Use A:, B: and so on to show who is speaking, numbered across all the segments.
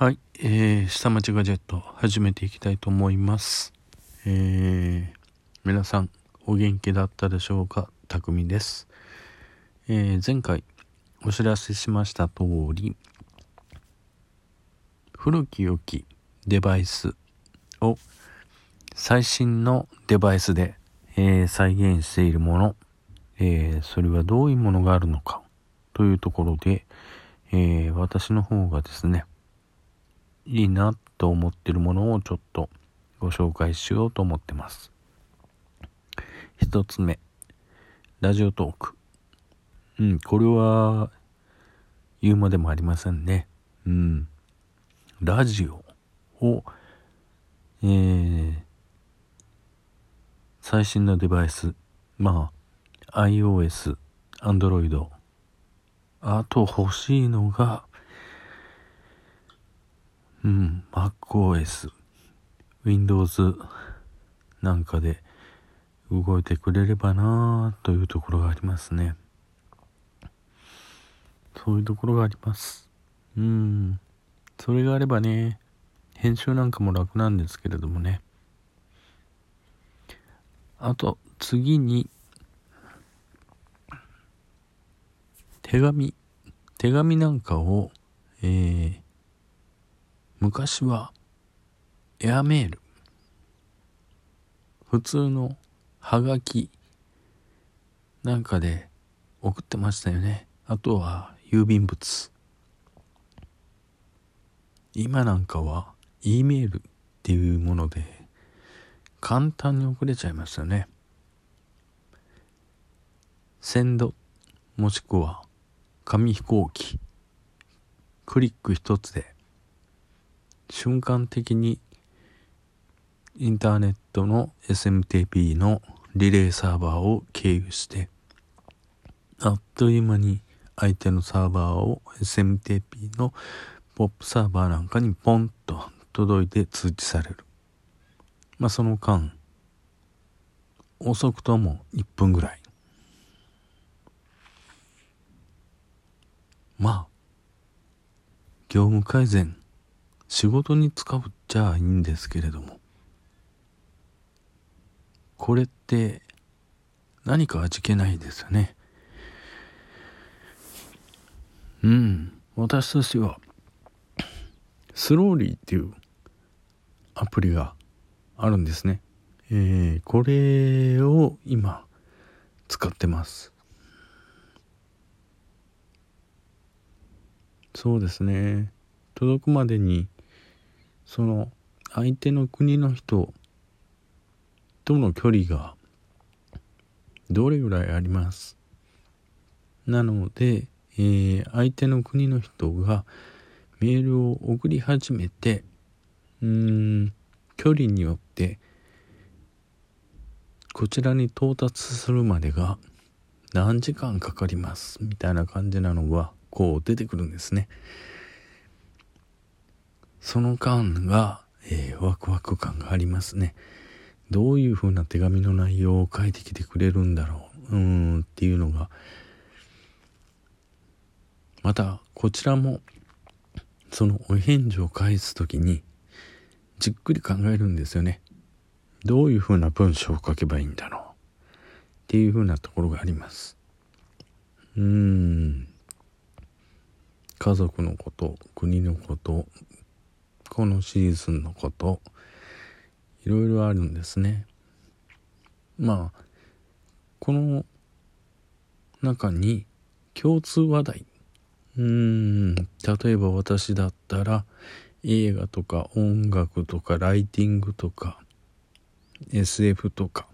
A: はい、えー、下町ガジェット始めていきたいと思います。えー、皆さんお元気だったでしょうか？たくみです。えー、前回お知らせしました通り、古き良きデバイスを最新のデバイスで、えー再現しているもの、えーそれはどういうものがあるのかというところで、え私の方がですね、いいなと思ってるものをちょっとご紹介しようと思ってます。一つ目、ラジオトーク。うん、これは言うまでもありませんね。うん。ラジオを、えー、最新のデバイス、まあ、iOS、Android、あと欲しいのが、うん、MacOS、Windows なんかで動いてくれればなぁというところがありますね。そういうところがあります。うん。それがあればね、編集なんかも楽なんですけれどもね。あと、次に、手紙。手紙なんかを、えー、昔はエアメール。普通のハガキなんかで送ってましたよね。あとは郵便物。今なんかは E メールっていうもので簡単に送れちゃいますよね。センドもしくは紙飛行機。クリック一つで瞬間的にインターネットの SMTP のリレーサーバーを経由してあっという間に相手のサーバーを SMTP のポップサーバーなんかにポンと届いて通知される。まあその間遅くとも1分ぐらい。まあ業務改善仕事に使うっちゃいいんですけれどもこれって何か味気ないですよね。うん。私としてはスローリーっていうアプリがあるんですね。えー、これを今使ってます。そうですね。届くまでにその相手の国の人との距離がどれぐらいあります？なので、えー相手の国の人がメールを送り始めてうーん距離によってこちらに到達するまでが何時間かかりますみたいな感じなのがこう出てくるんですね。その間が、えーワクワク感がありますね。どういう風な手紙の内容を書いてきてくれるんだろう。うーんっていうのが。また、こちらも、そのお返事を返すときに、じっくり考えるんですよね。どういう風な文章を書けばいいんだろう。っていう風なところがあります。うーん。家族のこと、国のこと、このシーズンのこといろいろあるんですね。まあこの中に共通話題。うーん例えば私だったら映画とか音楽とかライティングとか SF とか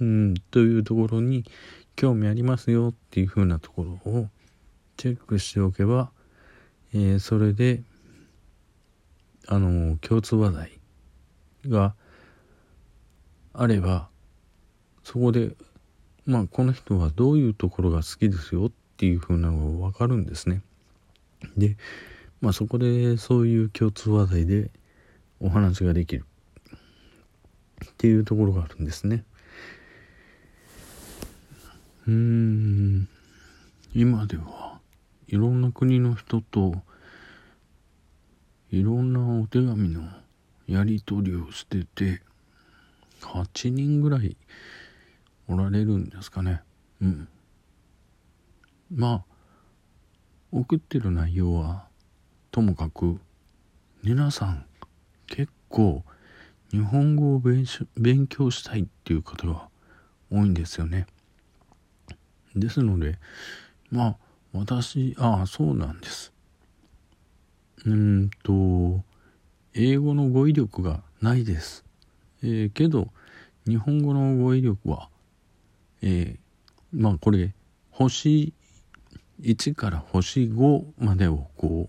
A: うんというところに興味ありますよっていうふうなところをチェックしておけば、えーそれであの共通話題があればそこでまあこの人はどういうところが好きですよっていうふうなのが分かるんですね。でまあそこでそういう共通話題でお話ができるっていうところがあるんですね。うーん今ではいろんな国の人といろんなお手紙のやり取りをしてて8人ぐらいおられるんですかねうんまあ送ってる内容はともかく皆さん結構日本語を勉強したいっていう方が多いんですよね。ですのでまあ私ああそうなんです。うんと英語の語彙力がないです。えー、けど日本語の語彙力は、えー、まあこれ星1から星5までをこ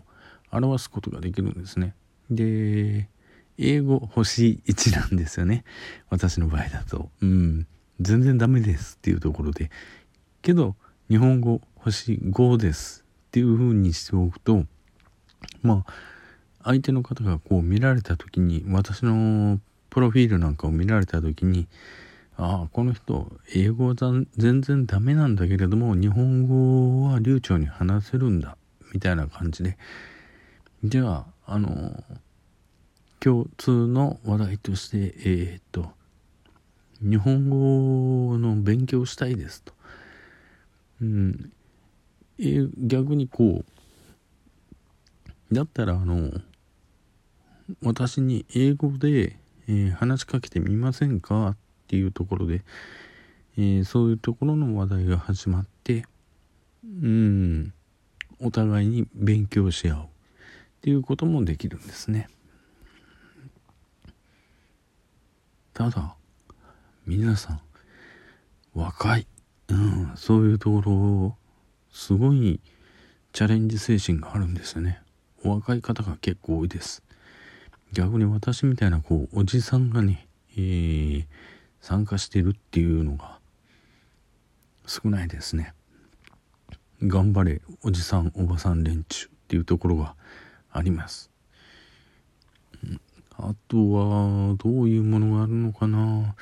A: う表すことができるんですね。で英語星1なんですよね私の場合だとうん全然ダメですっていうところでけど日本語星5ですっていう風にしておくとまあ相手の方がこう見られた時に私のプロフィールなんかを見られた時にああこの人英語は全然ダメなんだけれども日本語は流暢に話せるんだみたいな感じでじゃああの共通の話題として、えー、っと、日本語の勉強したいですと。うん、え、逆にこう、だったら、あの、私に英語で、えー、話しかけてみませんかっていうところで、えー、そういうところの話題が始まって、うん、お互いに勉強し合うっていうこともできるんですね。ただ皆さん若い、うん、そういうところをすごいチャレンジ精神があるんですよねお若い方が結構多いです逆に私みたいなこうおじさんがね、えー、参加してるっていうのが少ないですね頑張れおじさんおばさん連中っていうところがありますあとは、どういうものがあるのかな。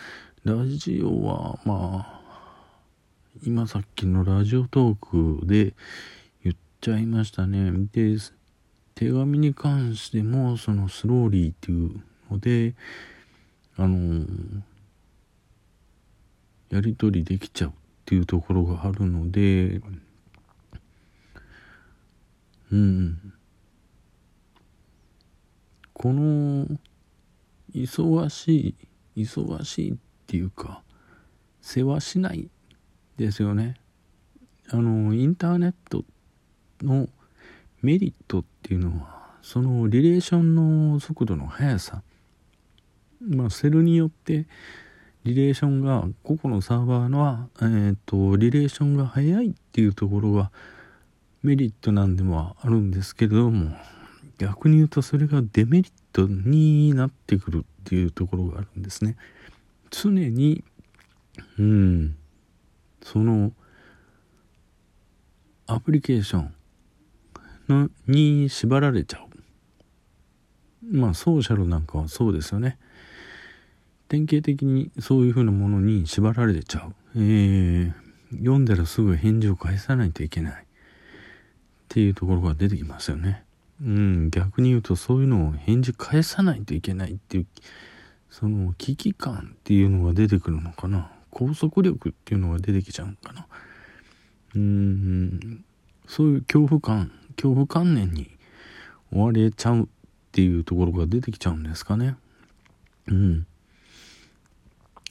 A: ラジオは、まあ、今さっきのラジオトークで言っちゃいましたね。で、手紙に関しても、そのスローリーっていうので、あのやり取りできちゃうっていうところがあるので、うん。この忙しい忙しいっていうか世話しないですよねあのインターネットのメリットっていうのはそのリレーションの速度の速さまあセルによってリレーションが個々のサーバーのえーと、リレーションが速いっていうところがメリットなんでもあるんですけれども逆に言うとそれがデメリットになってくるっていうところがあるんですね。常に、うん、そのアプリケーションに縛られちゃう。まあソーシャルなんかはそうですよね。典型的にそういうふうなものに縛られちゃう。えー、読んだらすぐ返事を返さないといけない。っていうところが出てきますよね。うん、逆に言うとそういうのを返事返さないといけないっていうその危機感っていうのが出てくるのかな拘束力っていうのが出てきちゃうのかなうんそういう恐怖感恐怖観念に追われちゃうっていうところが出てきちゃうんですかね。うん。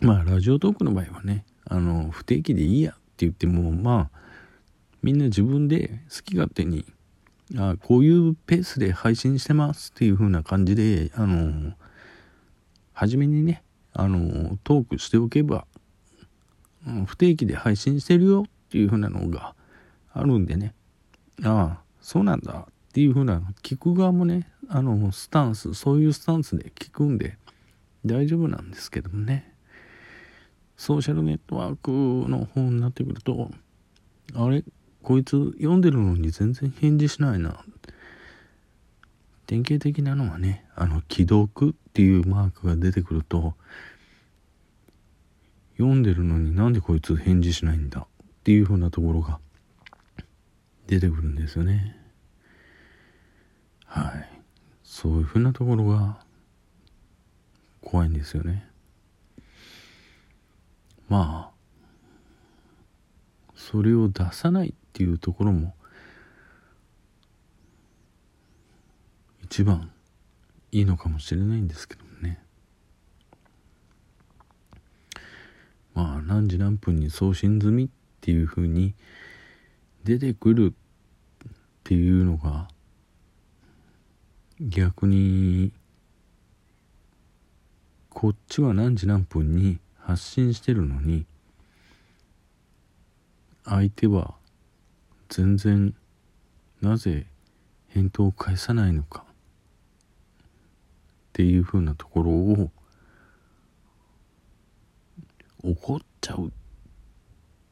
A: まあラジオトークの場合はねあの不定期でいいやって言ってもまあみんな自分で好き勝手にあこういうペースで配信してますっていう風な感じで、あの、初めにね、あの、トークしておけば、不定期で配信してるよっていう風なのがあるんでね、ああ、そうなんだ。っていう風な、聞く側もね、あの、スタンス、そういうスタンスで聞くんで大丈夫なんですけどもね、ソーシャルネットワークの方になってくると、あれ？こいつ読んでるのに全然返事しないな。典型的なのはね、あの、既読っていうマークが出てくると、読んでるのになんでこいつ返事しないんだっていう風なところが出てくるんですよね。はい。そういうふうなところが怖いんですよねまあそれを出さないっていうところも一番いいのかもしれないんですけどもねまあ何時何分に送信済みっていうふうに出てくるっていうのが逆にこっちは何時何分に発信してるのに相手は全然なぜ返答を返さないのかっていうふうなところを怒っちゃうっ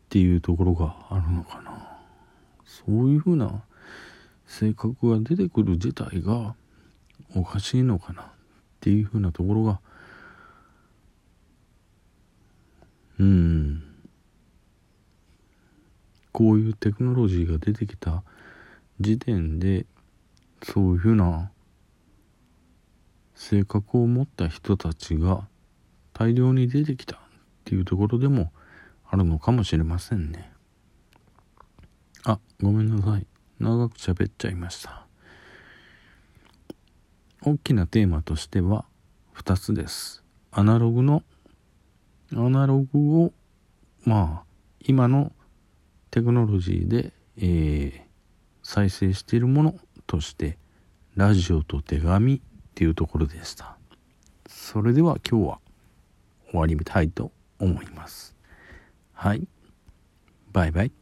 A: ていうところがあるのかな。そういうふうな性格が出てくる自体がおかしいのかなっていうふうなところがうん。こういうテクノロジーが出てきた時点でそういうふうな性格を持った人たちが大量に出てきたっていうところでもあるのかもしれませんね。ごめんなさい。長く喋っちゃいました。大きなテーマとしては2つです。アナログのアナログをまあ今のテクノロジーで、えー、再生しているものとしてラジオと手紙っていうところでした。それでは今日は終わりたいと思います。はい。バイバイ。